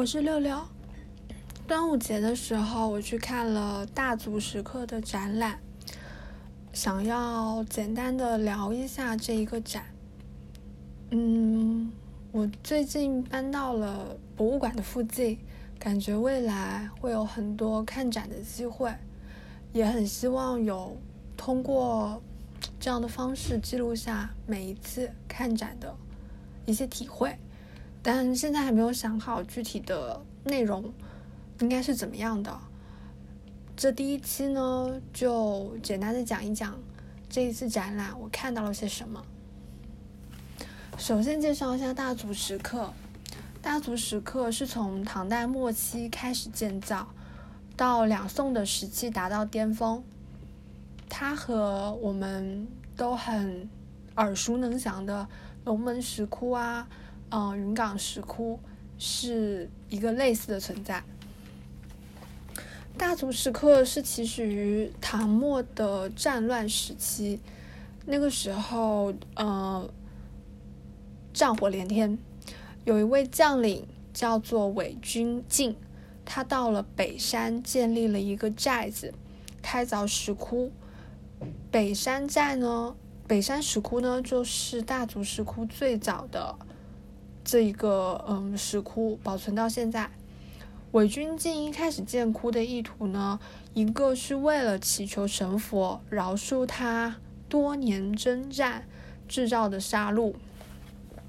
我是六六。端午节的时候，我去看了大足石刻的展览，想要简单的聊一下这一个展。嗯，我最近搬到了博物馆的附近，感觉未来会有很多看展的机会，也很希望有通过这样的方式记录下每一次看展的一些体会。但现在还没有想好具体的内容应该是怎么样的。这第一期呢，就简单的讲一讲这一次展览我看到了些什么。首先介绍一下大足石刻。大足石刻是从唐代末期开始建造，到两宋的时期达到巅峰。它和我们都很耳熟能详的龙门石窟啊。嗯，云冈石窟是一个类似的存在。大足石刻是起始于唐末的战乱时期，那个时候，呃，战火连天，有一位将领叫做韦君敬，他到了北山建立了一个寨子，开凿石窟。北山寨呢，北山石窟呢，就是大足石窟最早的。这一个嗯石窟保存到现在，伪君敬一开始建窟的意图呢，一个是为了祈求神佛饶恕他多年征战制造的杀戮，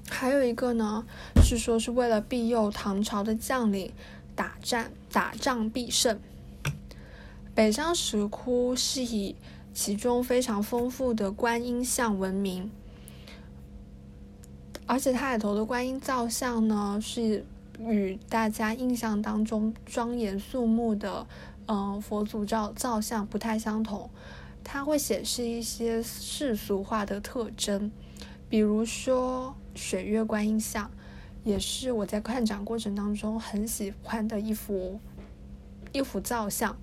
还有一个呢是说是为了庇佑唐朝的将领打战打仗必胜。北山石窟是以其中非常丰富的观音像闻名。而且它里头的观音造像呢，是与大家印象当中庄严肃穆的，嗯，佛祖造造像不太相同。它会显示一些世俗化的特征，比如说水月观音像，也是我在看展过程当中很喜欢的一幅一幅造像。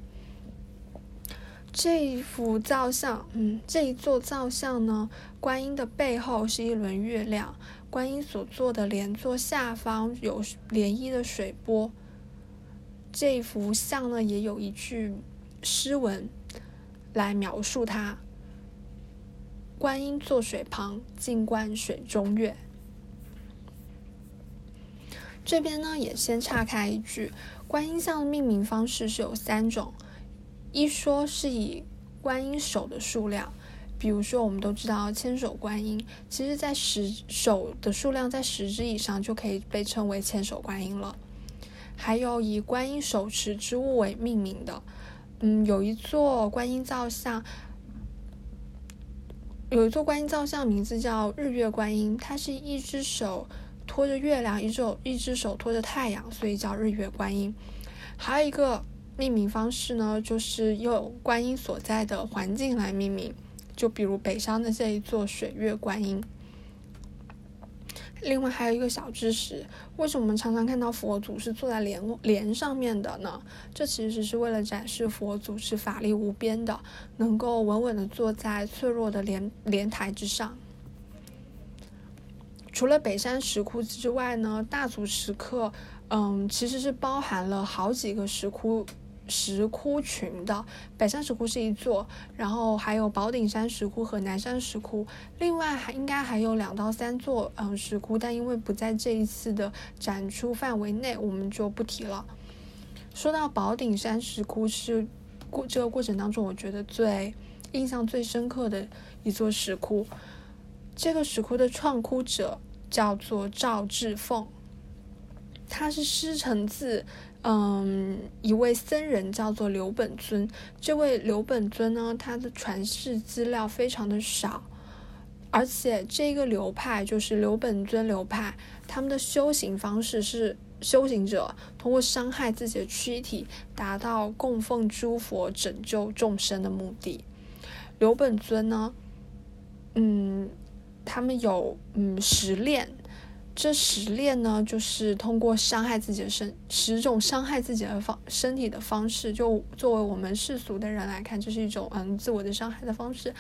这一幅造像，嗯，这一座造像呢，观音的背后是一轮月亮。观音所坐的莲座下方有涟漪的水波，这幅像呢也有一句诗文来描述它：观音坐水旁，静观水中月。这边呢也先岔开一句，观音像的命名方式是有三种，一说是以观音手的数量。比如说，我们都知道千手观音，其实在十手的数量在十只以上就可以被称为千手观音了。还有以观音手持之物为命名的，嗯，有一座观音造像，有一座观音造像名字叫日月观音，它是一只手托着月亮，一手一只手托着太阳，所以叫日月观音。还有一个命名方式呢，就是用观音所在的环境来命名。就比如北山的这一座水月观音。另外还有一个小知识，为什么我们常常看到佛祖是坐在莲莲上面的呢？这其实是为了展示佛祖是法力无边的，能够稳稳的坐在脆弱的莲莲台之上。除了北山石窟之外呢，大足石刻，嗯，其实是包含了好几个石窟。石窟群的北山石窟是一座，然后还有宝顶山石窟和南山石窟，另外还应该还有两到三座嗯石窟，但因为不在这一次的展出范围内，我们就不提了。说到宝顶山石窟是过这个过程当中，我觉得最印象最深刻的一座石窟，这个石窟的创窟者叫做赵志凤，他是师承自。嗯，一位僧人叫做刘本尊。这位刘本尊呢，他的传世资料非常的少，而且这个流派就是刘本尊流派，他们的修行方式是修行者通过伤害自己的躯体，达到供奉诸佛、拯救众生的目的。刘本尊呢，嗯，他们有嗯十炼。这十炼呢，就是通过伤害自己的身十种伤害自己的方身体的方式，就作为我们世俗的人来看，这是一种嗯自我的伤害的方式，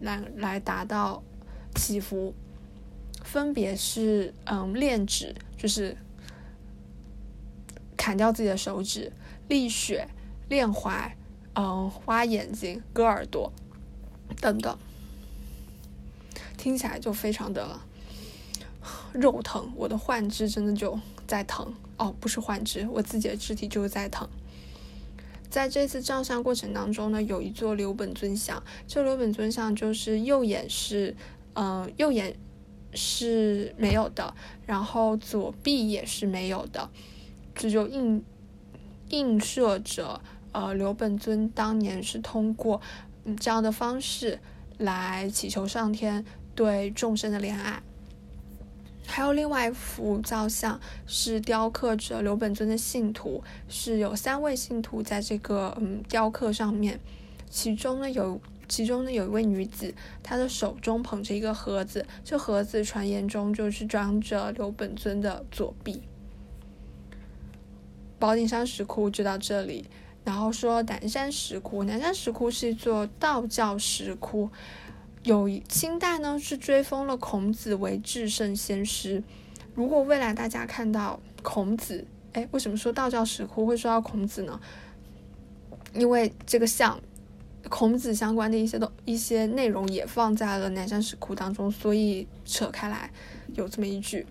来来达到祈福。分别是嗯炼指，就是砍掉自己的手指、沥血、练踝、嗯，挖眼睛、割耳朵等等，听起来就非常的肉疼。我的幻肢真的就在疼哦，不是幻肢，我自己的肢体就是在疼。在这次照相过程当中呢，有一座刘本尊像。这刘本尊像就是右眼是，嗯，右眼是没有的，然后左臂也是没有的，这就映映射着，呃，刘本尊当年是通过这样的方式来祈求上天对众生的怜爱。还有另外一幅造像，是雕刻着刘本尊的信徒，是有三位信徒在这个嗯雕刻上面，其中呢有其中呢有一位女子，她的手中捧着一个盒子，这盒子传言中就是装着刘本尊的左臂。宝顶山石窟就到这里，然后说南山石窟，南山石窟是一座道教石窟。有清代呢是追封了孔子为至圣先师。如果未来大家看到孔子，哎，为什么说道教石窟会说到孔子呢？因为这个像孔子相关的一些东一些内容也放在了南山石窟当中，所以扯开来有这么一句。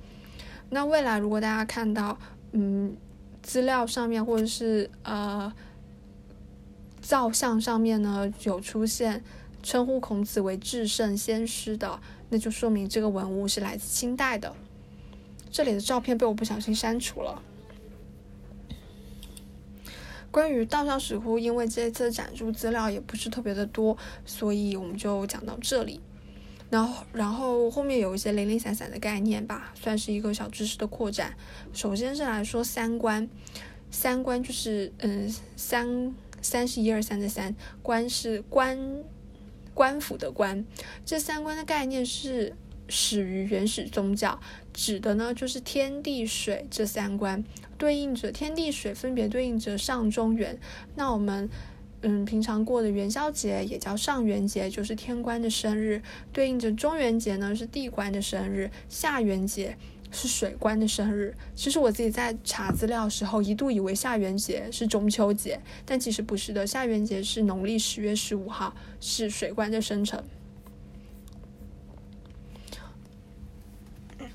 那未来如果大家看到，嗯，资料上面或者是呃造像上面呢有出现。称呼孔子为至圣先师的，那就说明这个文物是来自清代的。这里的照片被我不小心删除了。关于道教石窟，因为这次展出资料也不是特别的多，所以我们就讲到这里。然后，然后后面有一些零零散散的概念吧，算是一个小知识的扩展。首先是来说三观，三观就是嗯，三三是一二三的三，观是观。官府的官，这三观的概念是始于原始宗教，指的呢就是天地水这三观，对应着天地水分别对应着上中元。那我们嗯平常过的元宵节也叫上元节，就是天官的生日，对应着中元节呢是地官的生日，下元节。是水官的生日。其实我自己在查资料的时候，一度以为下元节是中秋节，但其实不是的。下元节是农历十月十五号，是水官的生辰。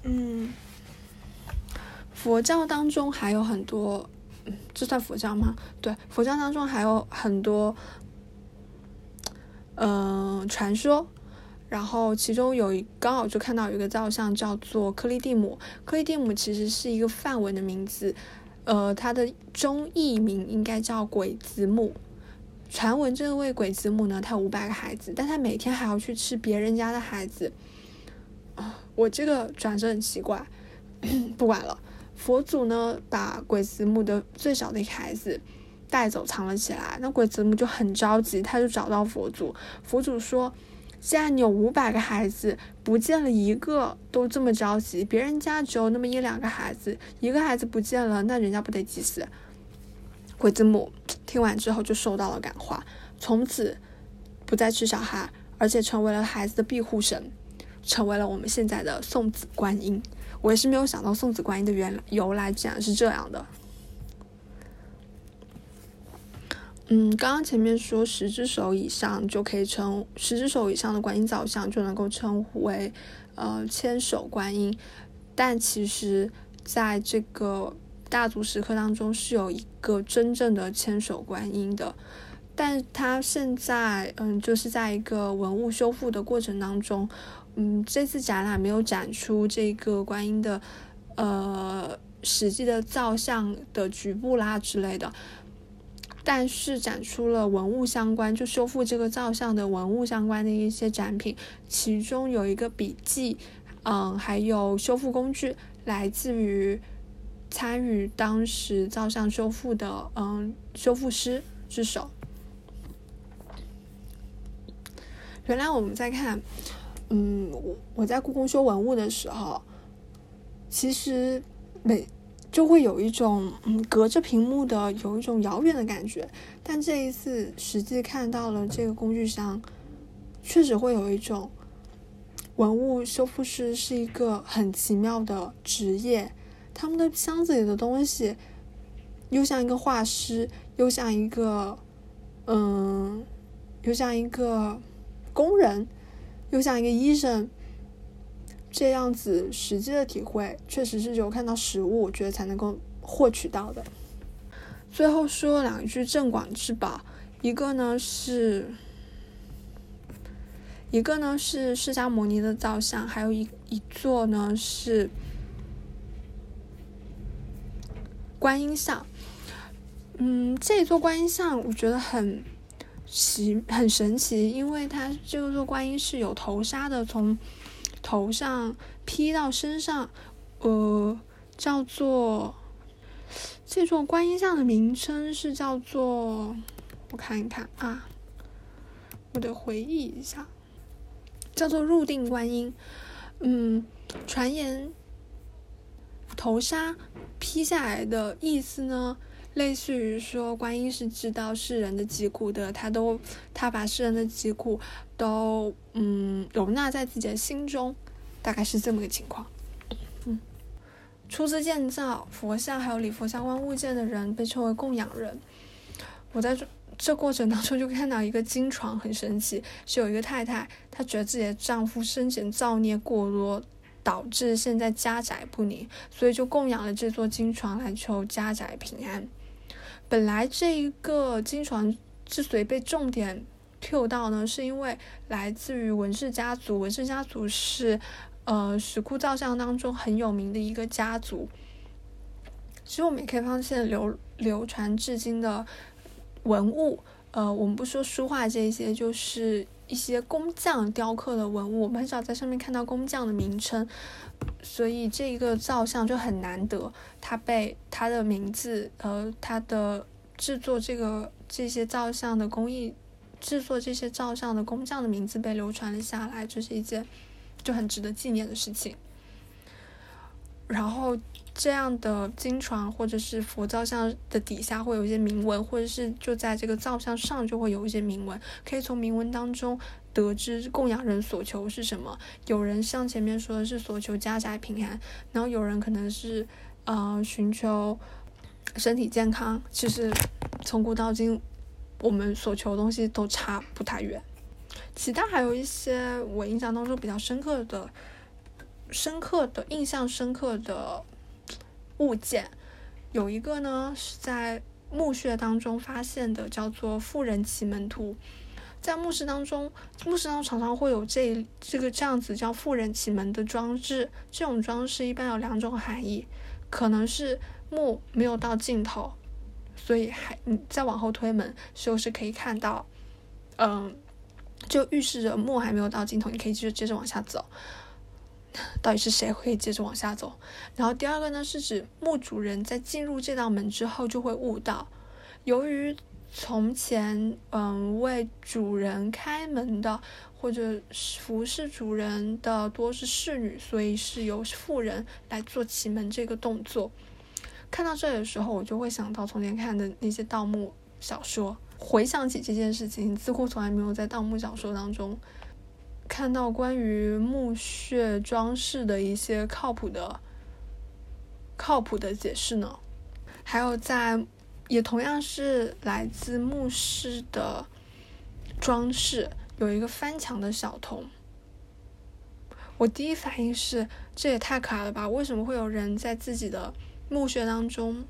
嗯，佛教当中还有很多，嗯这算佛教吗？对，佛教当中还有很多，嗯，传说。然后其中有一刚好就看到有一个造像叫做克利蒂姆，克利蒂姆其实是一个梵文的名字，呃，它的中译名应该叫鬼子母。传闻这位鬼子母呢，她有五百个孩子，但她每天还要去吃别人家的孩子。啊，我这个转折很奇怪，不管了。佛祖呢，把鬼子母的最小的一个孩子带走藏了起来，那鬼子母就很着急，他就找到佛祖，佛祖说。既然你有五百个孩子，不见了一个都这么着急，别人家只有那么一两个孩子，一个孩子不见了，那人家不得急死？鬼子母听完之后就受到了感化，从此不再吃小孩，而且成为了孩子的庇护神，成为了我们现在的送子观音。我也是没有想到送子观音的原由来竟然是这样的。嗯，刚刚前面说十只手以上就可以称十只手以上的观音造像就能够称呼为呃千手观音，但其实在这个大足石刻当中是有一个真正的千手观音的，但它现在嗯就是在一个文物修复的过程当中，嗯这次展览没有展出这个观音的呃实际的造像的局部啦之类的。但是展出了文物相关，就修复这个造像的文物相关的一些展品，其中有一个笔记，嗯，还有修复工具，来自于参与当时造像修复的嗯修复师之手。原来我们在看，嗯，我我在故宫修文物的时候，其实每。就会有一种嗯，隔着屏幕的有一种遥远的感觉，但这一次实际看到了这个工具箱，确实会有一种文物修复师是一个很奇妙的职业，他们的箱子里的东西又像一个画师，又像一个，嗯，又像一个工人，又像一个医生。这样子实际的体会，确实是只有看到实物，我觉得才能够获取到的。最后说两句镇馆之宝，一个呢是，一个呢是释迦牟尼的造像，还有一一座呢是观音像。嗯，这座观音像我觉得很奇，很神奇，因为它这座观音是有头纱的，从头上披到身上，呃，叫做这座观音像的名称是叫做，我看一看啊，我得回忆一下，叫做入定观音。嗯，传言头纱披下来的意思呢？类似于说，观音是知道世人的疾苦的，他都他把世人的疾苦都嗯容纳在自己的心中，大概是这么个情况。嗯，出资建造佛像还有礼佛相关物件的人被称为供养人。我在这这过程当中就看到一个金床很神奇，是有一个太太，她觉得自己的丈夫生前造孽过多。导致现在家宅不宁，所以就供养了这座金床来求家宅平安。本来这一个金船之所以被重点 Q 到呢，是因为来自于文氏家族。文氏家族是呃石窟造像当中很有名的一个家族。其实我们也可以发现流流传至今的文物，呃，我们不说书画这些，就是一些工匠雕刻的文物，我们很少在上面看到工匠的名称，所以这一个造像就很难得。它被它的名字，呃，它的制作这个这些造像的工艺，制作这些造像的工匠的名字被流传了下来，这是一件就很值得纪念的事情。然后这样的金床或者是佛造像的底下会有一些铭文，或者是就在这个造像上就会有一些铭文，可以从铭文当中得知供养人所求是什么。有人像前面说的是所求家宅平安，然后有人可能是。呃，寻求身体健康，其实从古到今，我们所求的东西都差不太远。其他还有一些我印象当中比较深刻的、深刻的印象深刻的物件，有一个呢是在墓穴当中发现的，叫做《富人奇门图》。在墓室当中，墓室当中常常会有这这个这样子叫“富人奇门”的装置。这种装饰一般有两种含义。可能是墓没有到尽头，所以还你再往后推门，就是可以看到，嗯，就预示着墓还没有到尽头，你可以继续接着往下走。到底是谁会接着往下走？然后第二个呢，是指墓主人在进入这道门之后就会悟到，由于从前嗯为主人开门的。或者服侍主人的多是侍女，所以是由妇人来做启门这个动作。看到这里的时候，我就会想到从前看的那些盗墓小说，回想起这件事情，似乎从来没有在盗墓小说当中看到关于墓穴装饰的一些靠谱的、靠谱的解释呢。还有在，也同样是来自墓室的装饰。有一个翻墙的小童，我第一反应是这也太可爱了吧？为什么会有人在自己的墓穴当中，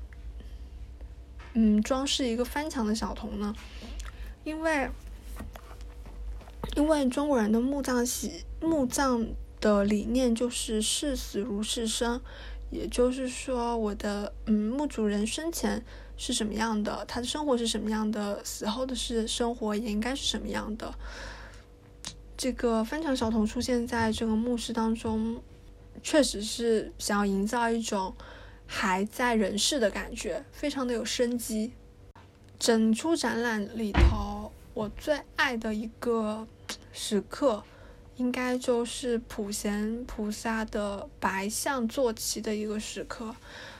嗯，装饰一个翻墙的小童呢？因为，因为中国人的墓葬习墓葬的理念就是视死如是生，也就是说，我的嗯墓主人生前是什么样的，他的生活是什么样的，死后的是生活也应该是什么样的。这个翻墙小童出现在这个墓室当中，确实是想要营造一种还在人世的感觉，非常的有生机。整出展览里头，我最爱的一个时刻，应该就是普贤菩萨的白象坐骑的一个时刻，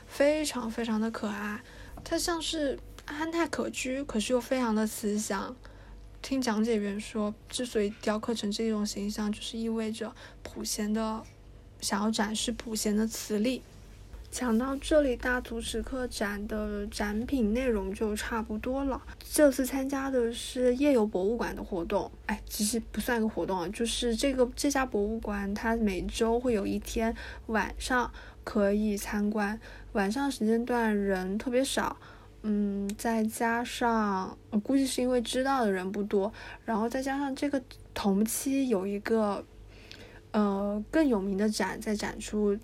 非常非常的可爱。它像是憨态可掬，可是又非常的慈祥。听讲解员说，之所以雕刻成这种形象，就是意味着普贤的想要展示普贤的慈力。讲到这里，大足石刻展的展品内容就差不多了。这次参加的是夜游博物馆的活动，哎，其实不算个活动啊，就是这个这家博物馆，它每周会有一天晚上可以参观，晚上时间段人特别少，嗯，再加上我估计是因为知道的人不多，然后再加上这个同期有一个呃更有名的展在展出，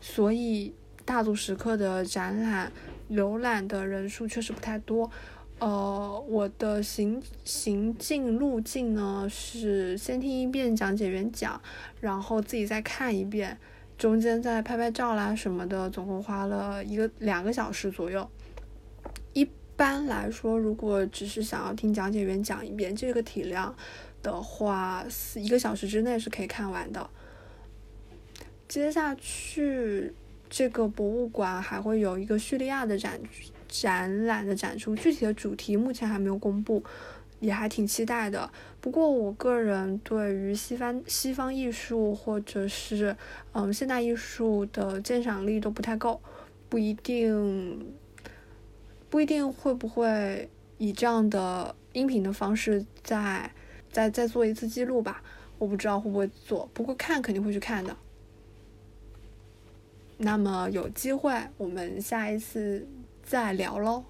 所以。大足石刻的展览浏览的人数确实不太多，呃，我的行行进路径呢是先听一遍讲解员讲，然后自己再看一遍，中间再拍拍照啦什么的，总共花了一个两个小时左右。一般来说，如果只是想要听讲解员讲一遍这个体量的话，一个小时之内是可以看完的。接下去。这个博物馆还会有一个叙利亚的展展览的展出，具体的主题目前还没有公布，也还挺期待的。不过我个人对于西方西方艺术或者是嗯现代艺术的鉴赏力都不太够，不一定不一定会不会以这样的音频的方式再再再做一次记录吧，我不知道会不会做，不过看肯定会去看的。那么有机会，我们下一次再聊喽。